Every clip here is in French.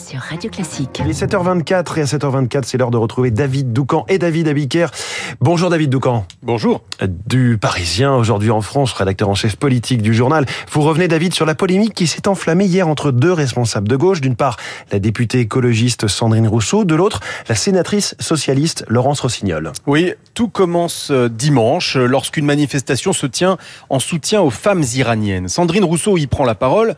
sur Radio Classique. Il est 7h24 et à 7h24, c'est l'heure de retrouver David Doucan et David Abiker. Bonjour David Doucan. Bonjour. Du Parisien, aujourd'hui en France, rédacteur en chef politique du journal. Vous revenez David sur la polémique qui s'est enflammée hier entre deux responsables de gauche. D'une part, la députée écologiste Sandrine Rousseau, de l'autre, la sénatrice socialiste Laurence Rossignol. Oui, tout commence euh, dimanche lorsqu'une manifestation se tient en soutien aux femmes iraniennes. Sandrine Rousseau y prend la parole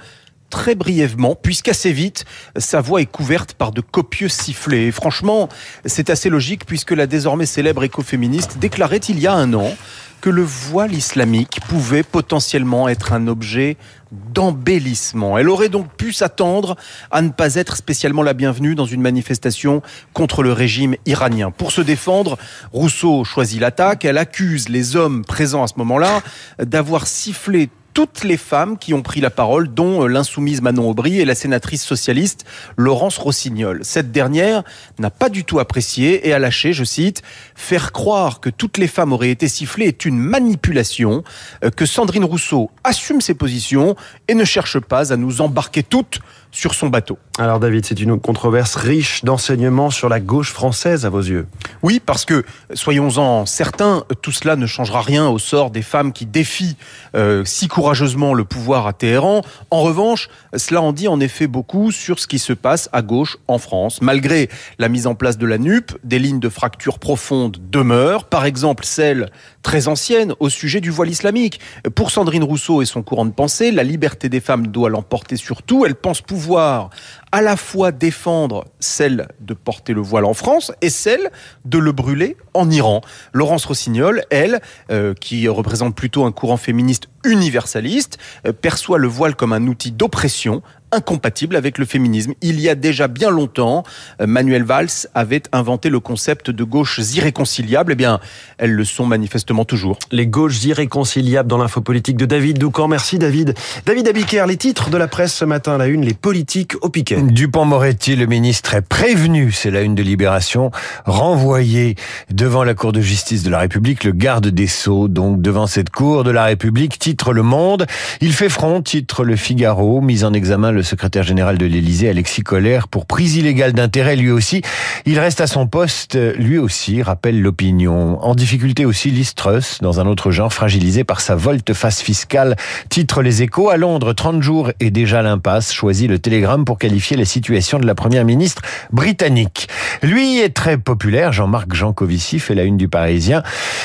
très brièvement, puisqu'assez vite, sa voix est couverte par de copieux sifflets. Et franchement, c'est assez logique, puisque la désormais célèbre écoféministe déclarait il y a un an que le voile islamique pouvait potentiellement être un objet d'embellissement. Elle aurait donc pu s'attendre à ne pas être spécialement la bienvenue dans une manifestation contre le régime iranien. Pour se défendre, Rousseau choisit l'attaque. Elle accuse les hommes présents à ce moment-là d'avoir sifflé toutes les femmes qui ont pris la parole, dont euh, l'insoumise Manon Aubry et la sénatrice socialiste Laurence Rossignol. Cette dernière n'a pas du tout apprécié et a lâché, je cite, faire croire que toutes les femmes auraient été sifflées est une manipulation, euh, que Sandrine Rousseau assume ses positions et ne cherche pas à nous embarquer toutes sur son bateau. Alors David, c'est une controverse riche d'enseignements sur la gauche française à vos yeux. Oui, parce que, soyons-en certains, tout cela ne changera rien au sort des femmes qui défient euh, si courageusement le pouvoir à Téhéran. En revanche, cela en dit en effet beaucoup sur ce qui se passe à gauche en France. Malgré la mise en place de la NUP, des lignes de fracture profonde demeurent, par exemple celle très ancienne au sujet du voile islamique. Pour Sandrine Rousseau et son courant de pensée, la liberté des femmes doit l'emporter sur tout. Elle pense pouvoir à la fois défendre celle de porter le voile en France et celle de le brûler en Iran. Laurence Rossignol, elle, euh, qui représente plutôt un courant féministe universaliste, euh, perçoit le voile comme un outil d'oppression, incompatible avec le féminisme. Il y a déjà bien longtemps, euh, Manuel Valls avait inventé le concept de gauches irréconciliables. Eh bien, elles le sont manifestement toujours. Les gauches irréconciliables dans l'info politique de David Doucan. Merci David. David Abiker, les titres de la presse ce matin à la une, les politiques au piquet. Dupont-Moretti, le ministre est prévenu, c'est la une de Libération, renvoyé devant la Cour de justice de la République, le garde des Sceaux, donc devant cette Cour de la République, titre Le Monde. Il fait front, titre Le Figaro, mise en examen le le secrétaire général de l'Élysée, Alexis Collère, pour prise illégale d'intérêt lui aussi. Il reste à son poste, lui aussi, rappelle l'opinion. En difficulté aussi, Listrus, dans un autre genre, fragilisé par sa volte-face fiscale. Titre Les Échos, à Londres, 30 jours et déjà l'impasse, choisit le télégramme pour qualifier la situation de la première ministre britannique. Lui est très populaire, Jean-Marc Jancovici fait la une du Parisien,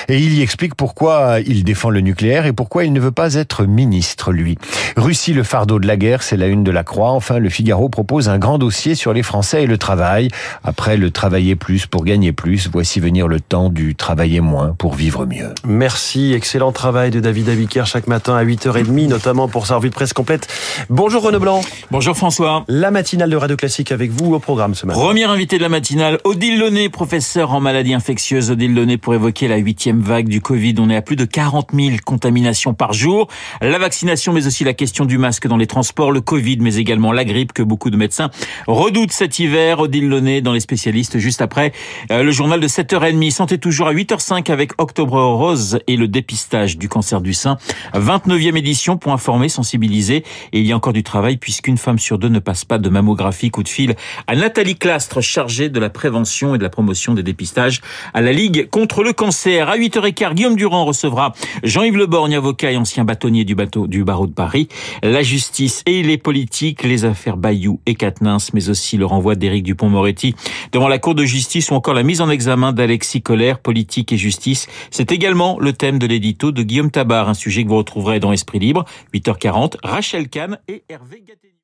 et il y explique pourquoi il défend le nucléaire et pourquoi il ne veut pas être ministre, lui. Russie, le fardeau de la guerre, c'est la une de la Croix. Enfin, le Figaro propose un grand dossier sur les Français et le travail. Après le travailler plus pour gagner plus, voici venir le temps du travailler moins pour vivre mieux. Merci, excellent travail de David Abiker chaque matin à 8h30, notamment pour sa revue de presse complète. Bonjour Renaud Blanc. Bonjour François. La matinale de Radio Classique avec vous au programme ce matin. Premier invité de la matinale, Odile Launay, professeur en maladies infectieuses. Odile Launay pour évoquer la huitième vague du Covid. On est à plus de 40 000 contaminations par jour. La vaccination, mais aussi la question du masque dans les transports, le Covid, mais également la grippe que beaucoup de médecins redoutent cet hiver. Odile Launay dans les spécialistes juste après euh, le journal de 7h30. Santé toujours à 8h05 avec Octobre Rose et le dépistage du cancer du sein. 29e édition pour informer, sensibiliser. Et il y a encore du travail puisqu'une femme sur deux ne passe pas de mammographie. Coup de fil à Nathalie Clastre, chargée de la prévention et de la promotion des dépistages à la Ligue contre le cancer. À 8h15, Guillaume Durand recevra Jean-Yves Leborgne, avocat et ancien bâtonnier du bateau du barreau de Paris. La justice et les politiques, les affaires Bayou et Quatennens, mais aussi le renvoi d'Éric Dupont-Moretti devant la Cour de justice ou encore la mise en examen d'Alexis Collère, politique et justice. C'est également le thème de l'édito de Guillaume Tabar, un sujet que vous retrouverez dans Esprit Libre, 8h40, Rachel Kahn et Hervé Gattelli.